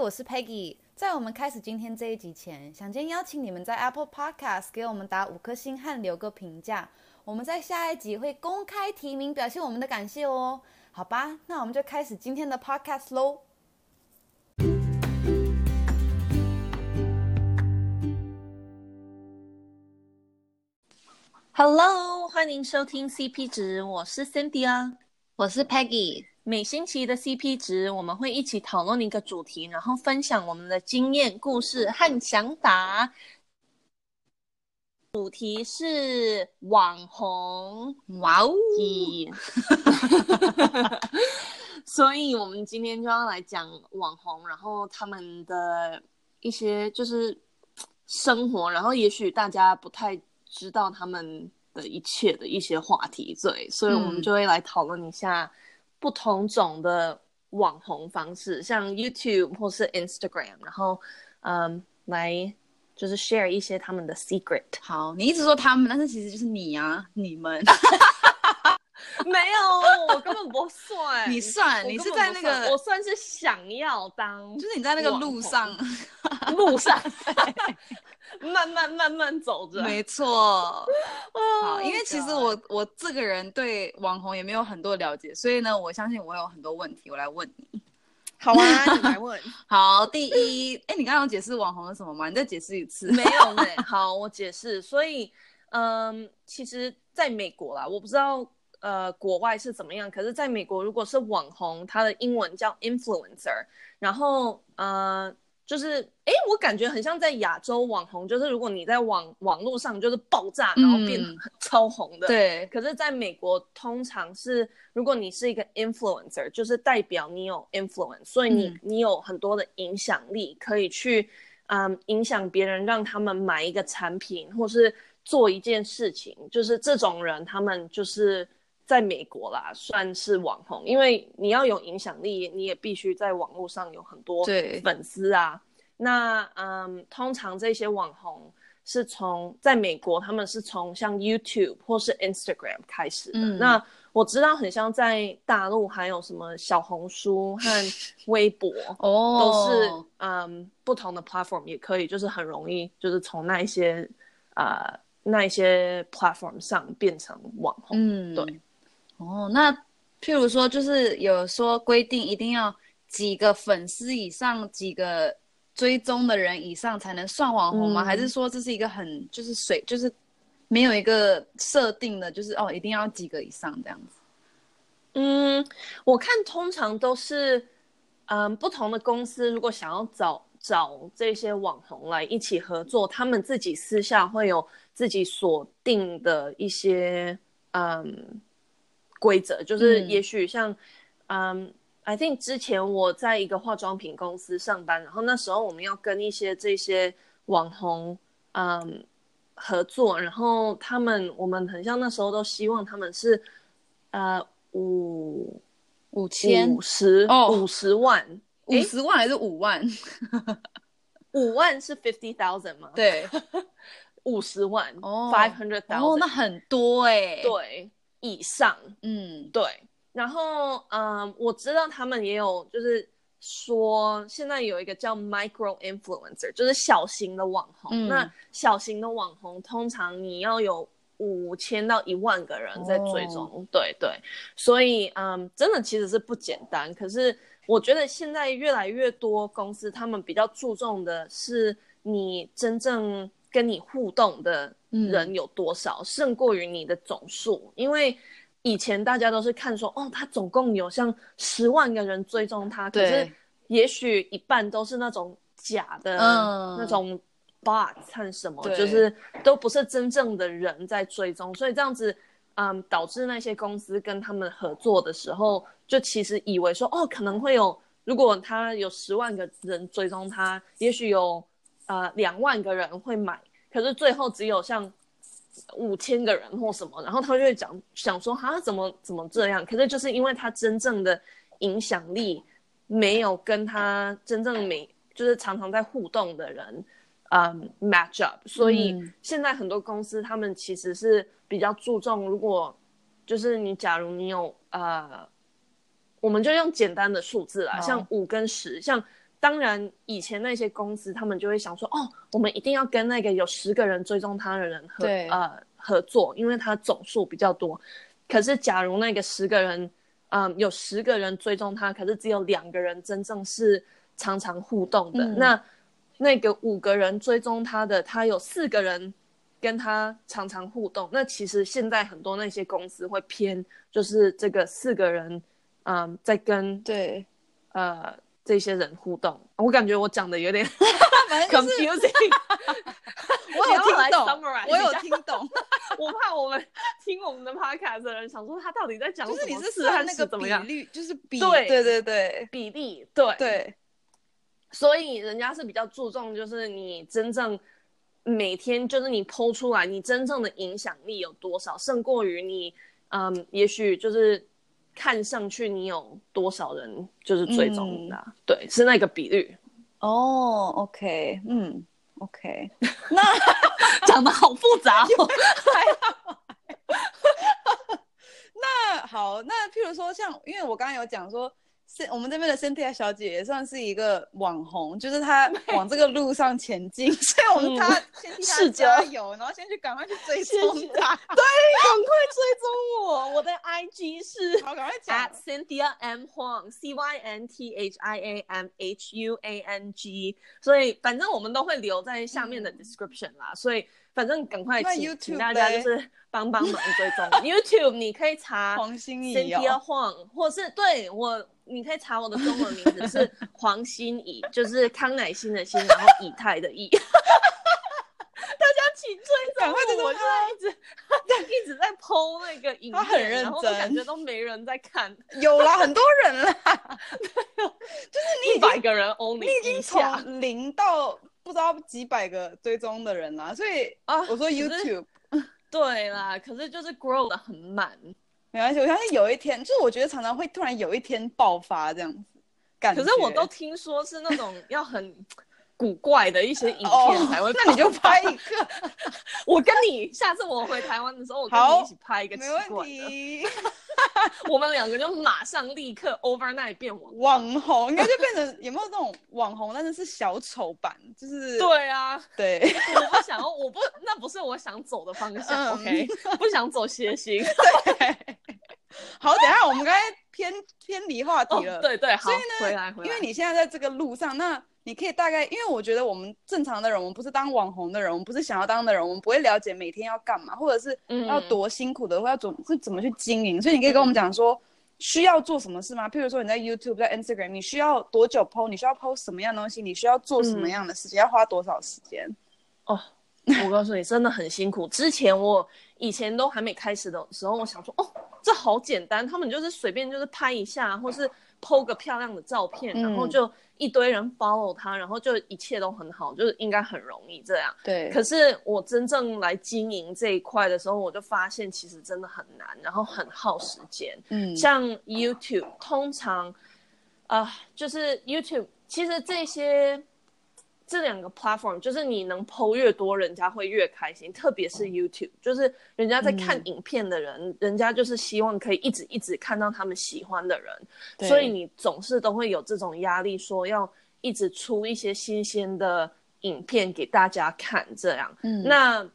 我是 Peggy。在我们开始今天这一集前，想先邀请你们在 Apple Podcast 给我们打五颗星和留个评价。我们在下一集会公开提名，表现我们的感谢哦。好吧，那我们就开始今天的 Podcast 喽。Hello，欢迎收听 CP 值，我是 Cynthia 啊，我是 Peggy。每星期的 CP 值，我们会一起讨论一个主题，然后分享我们的经验、故事和想法。主题是网红，哇哦！所以，我们今天就要来讲网红，然后他们的一些就是生活，然后也许大家不太知道他们的一切的一些话题，对，所以我们就会来讨论一下。不同种的网红方式，像 YouTube 或是 Instagram，然后，嗯，来就是 share 一些他们的 secret。好，你一直说他们，但是其实就是你啊，你们。没有，我根本不算。你算，你是在那个，我算是想要当，就是你在那个路上，路上。慢慢慢慢走着，没错。Oh, 好，因为其实我我这个人对网红也没有很多了解，所以呢，我相信我有很多问题，我来问你。好啊，你来问。好，第一，哎，你刚刚有解释网红是什么吗？你再解释一次。没有呢。好，我解释。所以，嗯，其实在美国啦，我不知道呃国外是怎么样，可是在美国，如果是网红，它的英文叫 influencer，然后呃。就是，哎，我感觉很像在亚洲网红，就是如果你在网网络上就是爆炸，然后变很超红的，嗯，对。可是，在美国，通常是如果你是一个 influencer，就是代表你有 influence，所以你、嗯、你有很多的影响力，可以去，嗯，影响别人，让他们买一个产品，或是做一件事情。就是这种人，他们就是在美国啦，算是网红，因为你要有影响力，你也必须在网络上有很多粉丝啊。那嗯，通常这些网红是从在美国，他们是从像 YouTube 或是 Instagram 开始的。嗯、那我知道很像在大陆还有什么小红书和 微博，哦，都是嗯不同的 platform 也可以，就是很容易就是从那一些啊、呃、那一些 platform 上变成网红。嗯，对。哦，那譬如说就是有说规定一定要几个粉丝以上几个。追踪的人以上才能算网红吗？嗯、还是说这是一个很就是水就是没有一个设定的，就是哦一定要几个以上这样子？嗯，我看通常都是嗯不同的公司如果想要找找这些网红来一起合作，他们自己私下会有自己锁定的一些嗯规则，就是也许像嗯。嗯 I think 之前我在一个化妆品公司上班，然后那时候我们要跟一些这些网红嗯合作，然后他们我们很像那时候都希望他们是呃五五千？五十哦。五十万。五十万还是五万？五万是 fifty thousand 吗？对，五十万哦。five hundred thousand 哦，那很多哎、欸，对以上嗯对。然后，嗯，我知道他们也有，就是说现在有一个叫 micro influencer，就是小型的网红。嗯、那小型的网红通常你要有五千到一万个人在追踪，哦、对对。所以，嗯，真的其实是不简单。可是我觉得现在越来越多公司，他们比较注重的是你真正跟你互动的人有多少，嗯、胜过于你的总数，因为。以前大家都是看说，哦，他总共有像十万个人追踪他，可是也许一半都是那种假的，嗯、那种 bot 和什么，就是都不是真正的人在追踪，所以这样子，嗯，导致那些公司跟他们合作的时候，就其实以为说，哦，可能会有，如果他有十万个人追踪他，也许有呃两万个人会买，可是最后只有像。五千个人或什么，然后他就会讲想说，他怎么怎么这样？可是就是因为他真正的影响力没有跟他真正每就是常常在互动的人，嗯，match up，所以现在很多公司他们其实是比较注重，如果就是你假如你有呃，我们就用简单的数字啦，像五跟十，像当然以前那些公司他们就会想说，哦，我们一定要跟那个有十个人追踪他的人合呃合作，因为他总数比较多。可是假如那个十个人，嗯，有十个人追踪他，可是只有两个人真正是常常互动的，嗯、那那个五个人追踪他的，他有四个人跟他常常互动，那其实现在很多那些公司会偏，就是这个四个人，嗯，在跟对，呃。这些人互动，我感觉我讲的有点 confusing。我有听懂，我有听懂。我怕我们听我们的 podcast 的人想说他到底在讲什么？就是你是算那个比率，就是比对对对对比例对对。所以人家是比较注重，就是你真正每天就是你 po 出来，你真正的影响力有多少，胜过于你嗯，也许就是。看上去你有多少人就是追踪的、啊嗯，对，是那个比率。哦，OK，嗯，OK，那讲的好复杂哦。那好，那譬如说像，因为我刚刚有讲说。是我们这边的 Cynthia 小姐也算是一个网红，就是她 往这个路上前进，所以我们她先替她加油，然后先去赶快去追踪她，对，赶快追踪我，我的 IG 是好，赶快讲。Cynthia M. Huang，C Y N T H I A M H U A N G，所以反正我们都会留在下面的 description 啦，嗯、所以反正赶快请请大家就是帮帮忙追踪 YouTube，你可以查黄心怡、哦、Cynthia Huang，或是对我。你可以查我的中文名字是黄心怡，就是康乃馨的馨，然后以太的以。大家请追踪我，我就一直一直在 po 那个影片，很认真，然后感觉都没人在看。有啦，很多人啦，就是你一百个人 only，你已经从零到不知道几百个追踪的人啦，所以啊，我说 YouTube，对啦，可是就是 grow 的很慢。没关系，我相信有一天，就是我觉得常常会突然有一天爆发这样子，感觉。可是我都听说是那种要很古怪的一些影片才会、哦，那你就拍一个。我跟你下次我回台湾的时候，我跟你一起拍一个奇怪的。没问题。我们两个就马上立刻 overnight 变网网红，应该就变成有没有这种网红？但是是小丑版，就是对啊，对。我不想要，我不，那不是我想走的方向。嗯、OK，不想走谐星。对。好，等一下我们刚才偏偏离话题了。哦、对对，好，所以呢，回来回来，因为你现在在这个路上，那。你可以大概，因为我觉得我们正常的人，我们不是当网红的人，我们不是想要当的人，我们不会了解每天要干嘛，或者是要多辛苦的，嗯、或要怎是怎么去经营。所以你可以跟我们讲说，需要做什么事吗？譬如说你在 YouTube、在 Instagram，你需要多久 PO？你需要 PO 什么样的东西？你需要做什么样的事情？嗯、要花多少时间？哦，我告诉你，真的很辛苦。之前我以前都还没开始的时候，我想说，哦，这好简单，他们就是随便就是拍一下，或是 PO 个漂亮的照片，然后就。一堆人 follow 他，然后就一切都很好，就是应该很容易这样。对。可是我真正来经营这一块的时候，我就发现其实真的很难，然后很耗时间。嗯。像 YouTube，通常，啊、呃，就是 YouTube，其实这些。这两个 platform 就是你能 PO 越多，人家会越开心。特别是 YouTube，就是人家在看影片的人，嗯，人家就是希望可以一直一直看到他们喜欢的人，所以你总是都会有这种压力，说要一直出一些新鲜的影片给大家看。这样，嗯，那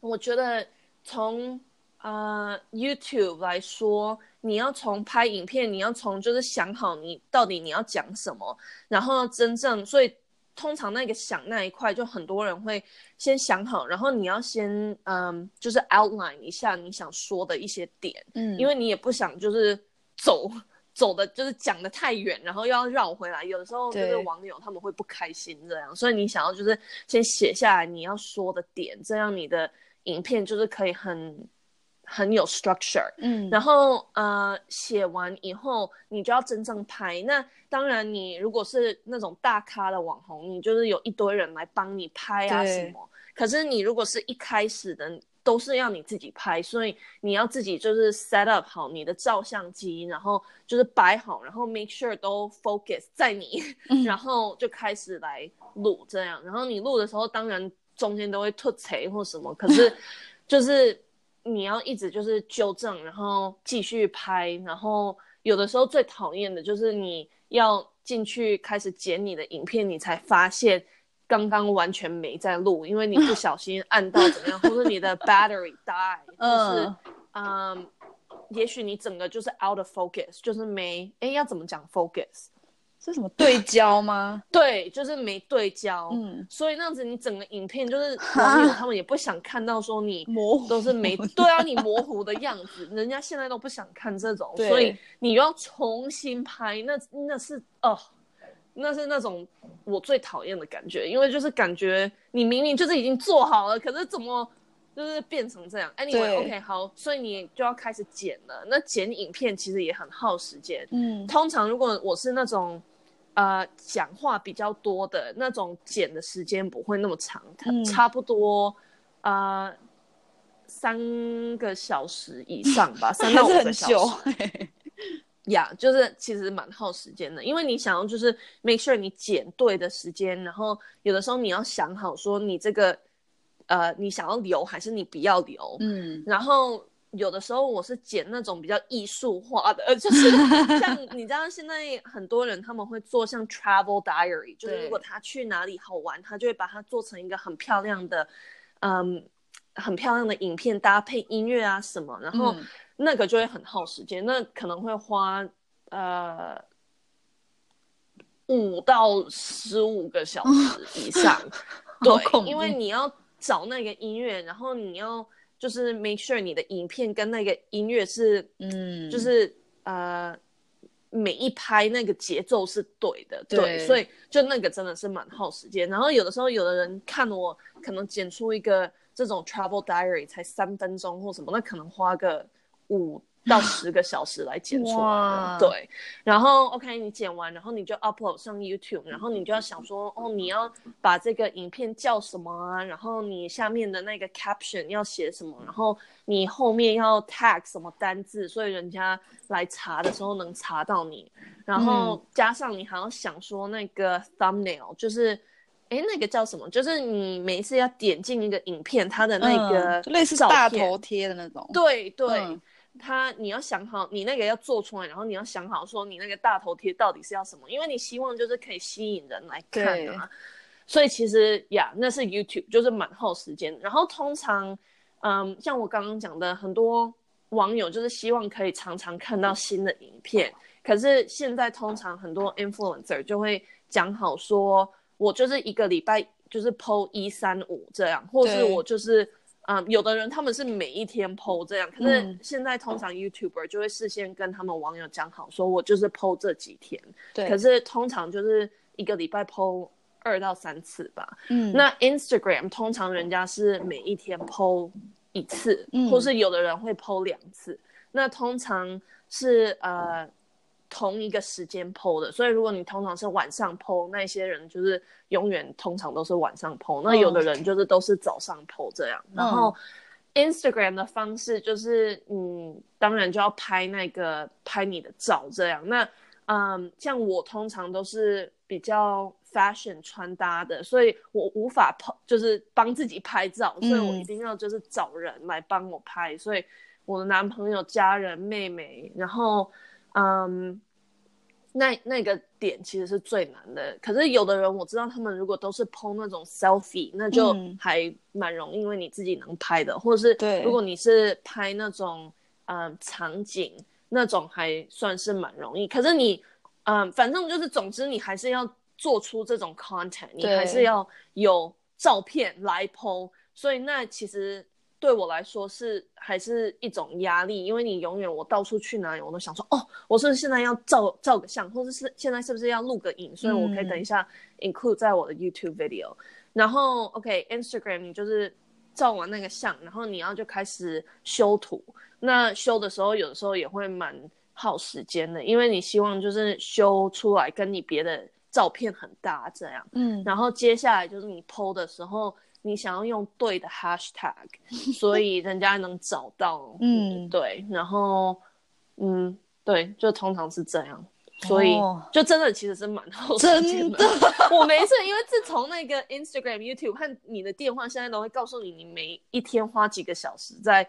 我觉得从呃 YouTube 来说，你要从拍影片，你要从就是想好你到底你要讲什么，然后真正所以。通常那个想那一块，就很多人会先想好，然后你要先嗯，就是 outline 一下你想说的一些点，嗯，因为你也不想就是走走的，就是讲的太远，然后又要绕回来，有的时候就是网友他们会不开心这样，所以你想要就是先写下来你要说的点，这样你的影片就是可以很。很有 structure，嗯，然后呃，写完以后你就要真正拍。那当然，你如果是那种大咖的网红，你就是有一堆人来帮你拍啊什么。可是你如果是一开始的，都是要你自己拍，所以你要自己就是 set up 好你的照相机，然后就是摆好，然后 make sure 都 focus 在你，嗯，然后就开始来录这样。然后你录的时候，当然中间都会吐槽或什么，可是就是。你要一直就是纠正，然后继续拍，然后有的时候最讨厌的就是你要进去开始剪你的影片，你才发现刚刚完全没在录，因为你不 小心按到怎么样，或者你的 battery die，就是嗯，也许你整个就是 out of focus，就是没哎要怎么讲 focus。是什么对焦吗？对，就是没对焦。嗯，所以那样子你整个影片就是 网友他们也不想看到说你模糊都是没对啊，你模糊的样子，人家现在都不想看这种，所以你又要重新拍，那那是哦，那是那种我最讨厌的感觉，因为就是感觉你明明就是已经做好了，可是怎么就是变成这样？Anyway，OK，好，所以你就要开始剪了。那剪影片其实也很耗时间。嗯，通常如果我是那种。呃，讲话比较多的那种剪的时间不会那么长，嗯、差不多呃三个小时以上吧，三到五个小时。呀，yeah, 就是其实蛮耗时间的，因为你想要就是 make sure 你剪对的时间，然后有的时候你要想好说你这个呃你想要留还是你不要留，嗯，然后。有的时候我是剪那种比较艺术化的，就是像 你知道现在很多人他们会做像 travel diary，就是如果他去哪里好玩，他就会把它做成一个很漂亮的，嗯，很漂亮的影片搭配音乐啊什么，然后那个就会很耗时间，那可能会花呃五到十五个小时以上，对，因为你要找那个音乐，然后你要。就是 make sure 你的影片跟那个音乐是，嗯，就是呃，每一拍那个节奏是对的，对，对，所以就那个真的是蛮耗时间。然后有的时候有的人看我可能剪出一个这种 travel diary 才三分钟或什么，那可能花个五。到十个小时来剪出来的，对，然后 OK，你剪完，然后你就 upload 上 YouTube，然后你就要想说，哦，你要把这个影片叫什么啊？然后你下面的那个 caption 要写什么？然后你后面要 tag 什么单字，所以人家来查的时候能查到你。然后加上你还要想说那个 thumbnail，就是，哎，那个叫什么？就是你每一次要点进一个影片，它的那个、嗯、类似大头贴的那种。对对。他，你要想好，你那个要做出来，然后你要想好说你那个大头贴到底是要什么，因为你希望就是可以吸引人来看啊。对所以其实呀，那是 YouTube，就是蛮耗时间。然后通常，嗯，像我刚刚讲的，很多网友就是希望可以常常看到新的影片。可是现在通常很多 influencer 就会讲好说，我就是一个礼拜就是 po 一三五这样，或是我就是。嗯，有的人他们是每一天 po 这样，可是现在通常 YouTuber 就会事先跟他们网友讲好，说我就是 po 这几天。对。可是通常就是一个礼拜 po 二到三次吧。嗯。那 Instagram 通常人家是每一天 po 一次，嗯、或是有的人会 po 两次。那通常是呃。同一个时间 po 的，所以如果你通常是晚上 po，那些人就是永远通常都是晚上 po。那有的人就是都是早上 po 这样。嗯、然后 Instagram 的方式就是，嗯，当然就要拍那个拍你的照这样。那嗯，像我通常都是比较 fashion 穿搭的，所以我无法 po，就是帮自己拍照，所以我一定要就是找人来帮我拍。嗯、所以我的男朋友、家人、妹妹，然后。嗯，um, 那那个点其实是最难的。可是有的人我知道，他们如果都是 po 那种 selfie，那就还蛮容易，因为你自己能拍的，或者是如果你是拍那种嗯场景，那种还算是蛮容易。可是你嗯，反正就是总之你还是要做出这种 content，你还是要有照片来 po，所以那其实。对我来说是还是一种压力，因为你永远我到处去哪里，我都想说，哦，我是不是现在要照照个相，或者是现在是不是要录个影，所以我可以等一下 include 在我的 YouTube video。嗯、然后 OK，Instagram、okay, 你就是照完那个相，然后你要就开始修图。那修的时候，有的时候也会蛮耗时间的，因为你希望就是修出来跟你别的照片很搭这样。嗯，然后接下来就是你 PO 的时候。你想要用对的 hashtag，所以人家能找到。嗯，对，然后，嗯，对，就通常是这样，所以就真的其实是蛮耗时间的。真的 我没事，因为自从那个 Instagram、YouTube 和你的电话，现在都会告诉你你每一天花几个小时在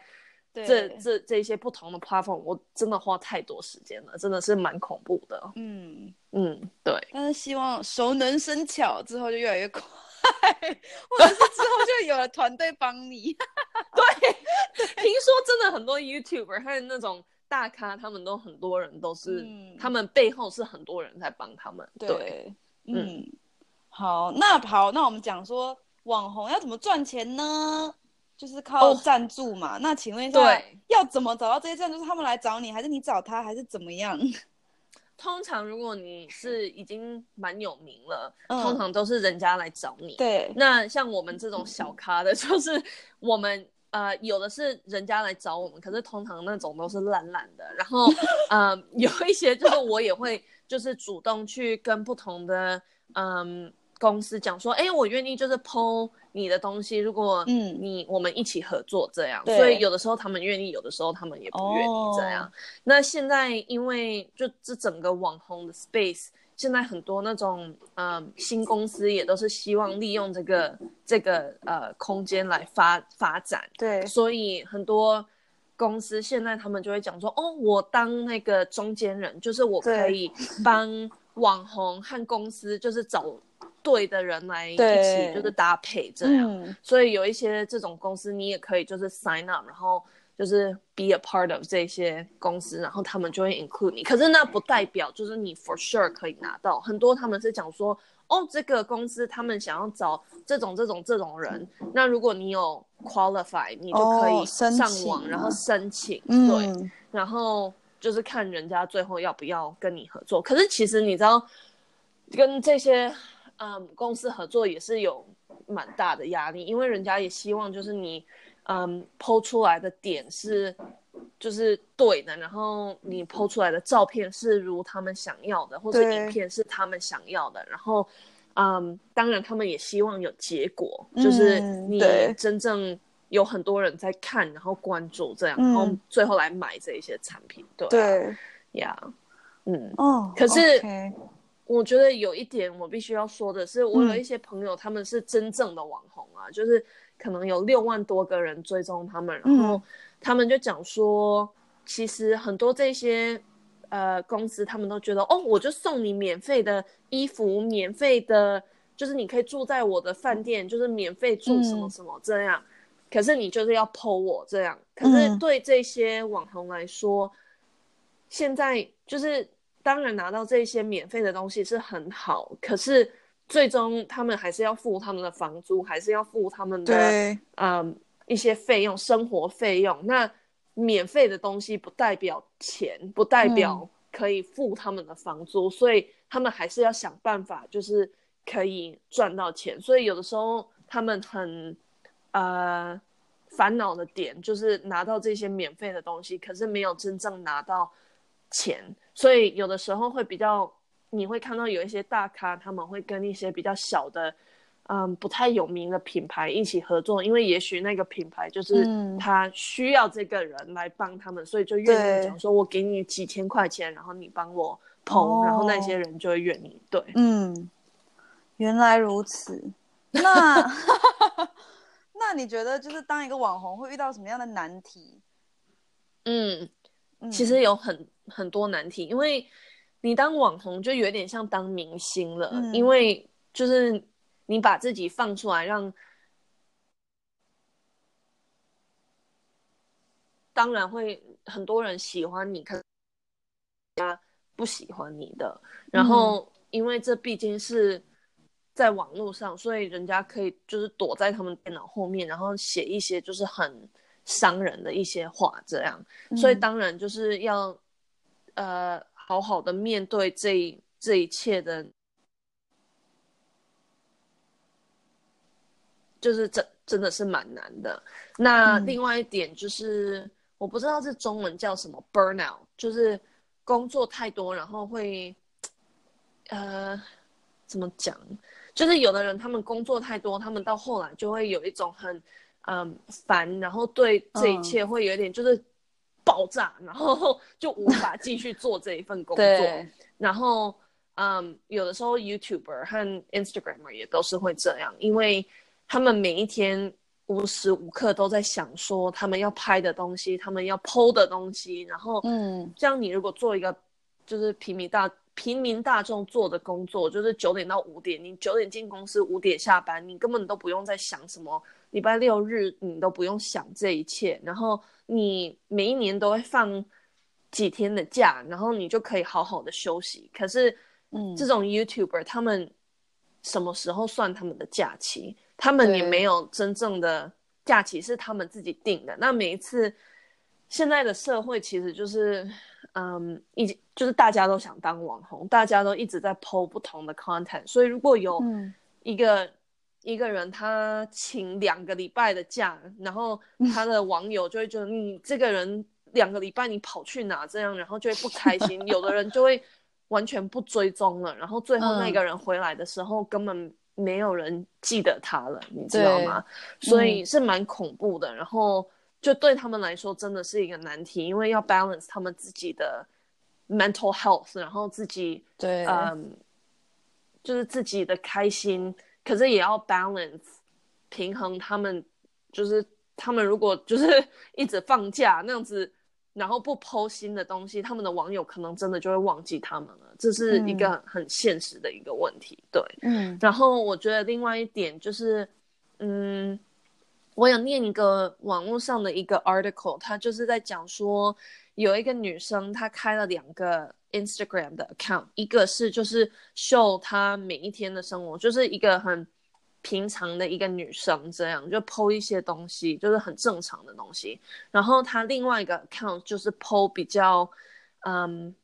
这这这一些不同的 platform，我真的花太多时间了，真的是蛮恐怖的。嗯嗯，对。但是希望熟能生巧之后就越来越快，或者是之后就有了团队帮你。对，听说真的很多 YouTuber 还有那种大咖，他们都很多人都是，嗯、他们背后是很多人在帮他们。对，对嗯，好，那好，那我们讲说网红要怎么赚钱呢？就是靠赞助嘛，oh, 那请问一下，要怎么找到这些赞助？是他们来找你，还是你找他，还是怎么样？通常如果你是已经蛮有名了，嗯，通常都是人家来找你。对，那像我们这种小咖的，就是我们呃有的是人家来找我们，可是通常那种都是烂烂的。然后 呃有一些就是我也会就是主动去跟不同的嗯。公司讲说，哎，我愿意就是 PO 你的东西，如果嗯。你我们一起合作这样，所以有的时候他们愿意，有的时候他们也不愿意这样。那现在因为就这整个网红的 space，现在很多那种嗯新公司也都是希望利用这个这个呃空间来发发展，对，所以很多公司现在他们就会讲说，哦，我当那个中间人，就是我可以帮网红和公司就是找。对的人来一起就是搭配这样，嗯，所以有一些这种公司你也可以就是 sign up，然后就是 be a part of 这些公司，然后他们就会 include 你。可是那不代表就是你 for sure 可以拿到，很多他们是讲说，哦，这个公司他们想要找这种这种这种人，那如果你有 qualify，你就可以上网，哦，然后申请，嗯，对，然后就是看人家最后要不要跟你合作。可是其实你知道，跟这些。嗯，公司合作也是有蛮大的压力，因为人家也希望就是你，嗯，PO 出来的点是就是对的，然后你 PO 出来的照片是如他们想要的，或者影片是他们想要的，然后，嗯，当然他们也希望有结果，就是你真正有很多人在看，然后关注这样，然后最后来买这一些产品，对，对，呀，嗯，哦，可是。我觉得有一点我必须要说的是，我有一些朋友，他们是真正的网红啊，嗯、就是可能有六万多个人追踪他们，然后他们就讲说，其实很多这些呃公司，他们都觉得哦，我就送你免费的衣服，免费的，就是你可以住在我的饭店，就是免费住什么什么这样，嗯、可是你就是要 po 我这样，可是对这些网红来说，现在就是。当然拿到这些免费的东西是很好，可是最终他们还是要付他们的房租，还是要付他们的嗯、呃、一些费用，生活费用。那免费的东西不代表钱，不代表可以付他们的房租，嗯、所以他们还是要想办法，就是可以赚到钱。所以有的时候他们很呃烦恼的点就是拿到这些免费的东西，可是没有真正拿到钱。所以有的时候会比较，你会看到有一些大咖，他们会跟一些比较小的，嗯，不太有名的品牌一起合作，因为也许那个品牌就是他需要这个人来帮他们，嗯、所以就愿意讲说，我给你几千块钱，然后你帮我哦、然后那些人就会愿意。对，嗯，原来如此。那 那你觉得就是当一个网红会遇到什么样的难题？嗯，其实有很。很多难题，因为你当网红就有点像当明星了，嗯、因为就是你把自己放出来，让当然会很多人喜欢你，可是人家不喜欢你的。然后，因为这毕竟是在网络上，所以人家可以就是躲在他们电脑后面，然后写一些就是很伤人的一些话，这样。嗯、所以当然就是要。呃，好好的面对这这一切的，就是真真的是蛮难的。那另外一点就是，嗯、我不知道这中文叫什么，burnout，就是工作太多，然后会，呃，怎么讲？就是有的人他们工作太多，他们到后来就会有一种很嗯烦，然后对这一切会有点就是。爆炸，然后 就无法继续做这一份工作。对然后，嗯，有的时候 YouTuber 和 Instagramer 也都是会这样，因为他们每一天无时无刻都在想说他们要拍的东西，他们要 PO 的东西，然后，嗯，这样你如果做一个就是平民大平民大众做的工作，就是九点到五点，你九点进公司，五点下班，你根本都不用再想什么礼拜六日，你都不用想这一切，然后你每一年都会放几天的假，然后你就可以好好的休息。可是，嗯，这种 YouTuber 他们什么时候算他们的假期？他们也没有真正的假期，是他们自己定的。那每一次，现在的社会其实就是，嗯，一就是大家都想当网红，大家都一直在 po 不同的 content。所以如果有一个、嗯、一个人他请两个礼拜的假，然后他的网友就会觉得你这个人两个礼拜你跑去哪这样，然后就会不开心。有的人就会完全不追踪了，然后最后那个人回来的时候根本。没有人记得他了，你知道吗？所以是蛮恐怖的。嗯、然后就对他们来说，真的是一个难题，因为要 balance 他们自己的 mental health，然后自己对，嗯，就是自己的开心，可是也要 balance 平衡他们，就是他们如果就是 一直放假那样子。然后不 po 新的东西，他们的网友可能真的就会忘记他们了，这是一个很现实的一个问题。嗯、对，嗯。然后我觉得另外一点就是，嗯，我有念一个网络上的一个 article，他就是在讲说，有一个女生她开了两个 Instagram 的 account，一个是就是 show 她每一天的生活，就是一个很。平常的一个女生这样就 po 一些东西，就是很正常的东西。然后她另外一个 account 就是 po 比较，嗯，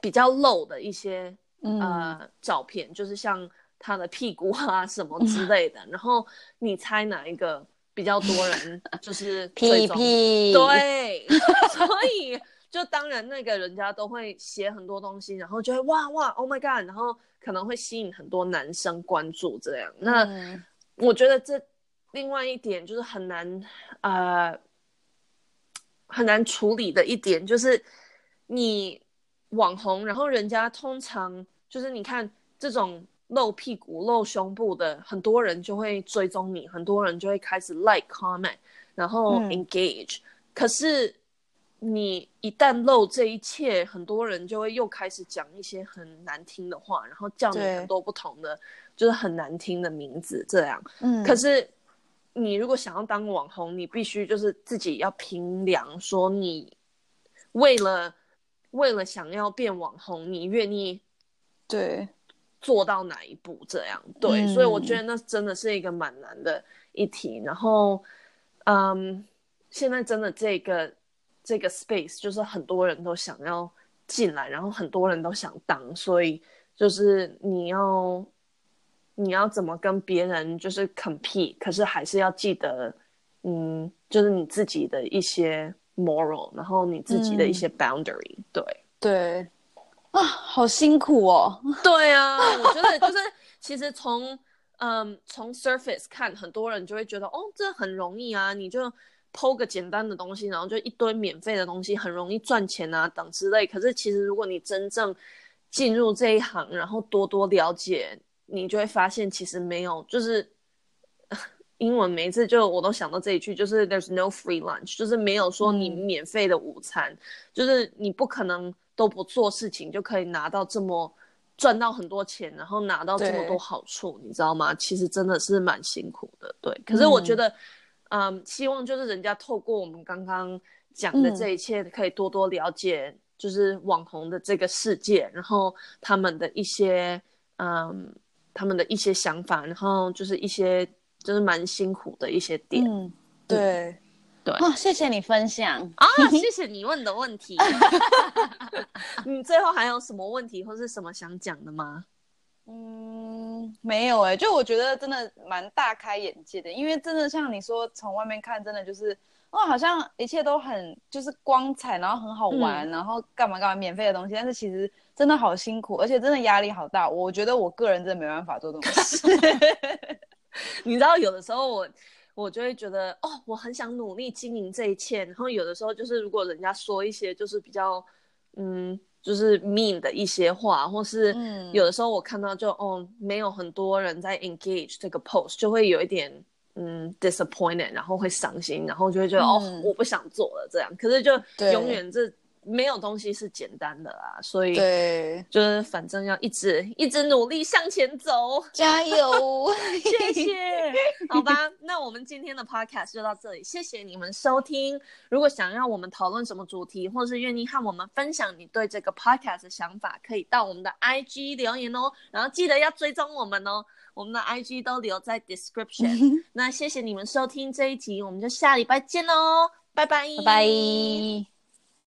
比较露的一些呃照片，就是像她的屁股啊什么之类的。然后你猜哪一个比较多人就是 屁屁？对，所以就当然那个人家都会写很多东西，然后就会哇哇 Oh my God，然后。可能会吸引很多男生关注，这样。那我觉得这另外一点就是很难，呃，很难处理的一点就是，你网红，然后人家通常就是你看这种露屁股、露胸部的，很多人就会追踪你，很多人就会开始 like、comment，然后 engage，嗯。可是。你一旦露这一切，很多人就会又开始讲一些很难听的话，然后叫你很多不同的，就是很难听的名字，这样。嗯。可是你如果想要当网红，你必须就是自己要评量，说你为了为了想要变网红，你愿意对做到哪一步？这样对。所以我觉得那真的是一个蛮难的议题。然后，嗯，现在真的这个。这个 space 就是很多人都想要进来，然后很多人都想当，所以就是你要你要怎么跟别人就是 compete，可是还是要记得，嗯，就是你自己的一些 moral，然后你自己的一些 boundary，嗯、对对啊，好辛苦哦。对啊，我觉得就是其实从嗯从 surface 看，很多人就会觉得哦，这很容易啊，你就。PO 个简单的东西，然后就一堆免费的东西，很容易赚钱啊，等之类。可是其实如果你真正进入这一行，然后多多了解，你就会发现其实没有，就是 英文每一次就我都想到这一句，就是 There's no free lunch，就是没有说你免费的午餐，嗯、就是你不可能都不做事情就可以拿到这么赚到很多钱，然后拿到这么多好处，你知道吗？其实真的是蛮辛苦的，对。可是我觉得。嗯嗯，um, 希望就是人家透过我们刚刚讲的这一切，可以多多了解，就是网红的这个世界，然后他们的一些，嗯，他们的一些想法，然后就是一些就是蛮辛苦的一些点。嗯，对，对。哦，谢谢你分享啊，谢谢你问的问题。你最后还有什么问题或是什么想讲的吗？嗯，没有哎、欸，就我觉得真的蛮大开眼界的，因为真的像你说，从外面看，真的就是哦，好像一切都很就是光彩，然后很好玩，嗯、然后干嘛干嘛免费的东西，但是其实真的好辛苦，而且真的压力好大。我觉得我个人真的没办法做这种事。你知道，有的时候我我就会觉得哦，我很想努力经营这一切，然后有的时候就是如果人家说一些就是比较嗯。就是 mean 的一些话，或是有的时候我看到就、嗯、哦，没有很多人在 engage 这个 post，就会有一点嗯，disappointed，然后会伤心，然后就会觉得、嗯、哦，我不想做了这样。可是就永远这没有东西是简单的啦，所以对，就是反正要一直一直努力向前走，加油！谢谢。好吧，那我们今天的 podcast 就到这里，谢谢你们收听。如果想要我们讨论什么主题，或是愿意和我们分享你对这个 podcast 的想法，可以到我们的 IG 留言哦，然后记得要追踪我们哦。我们的 IG 都留在 description。那谢谢你们收听这一集，我们就下礼拜见喽，拜拜，拜拜。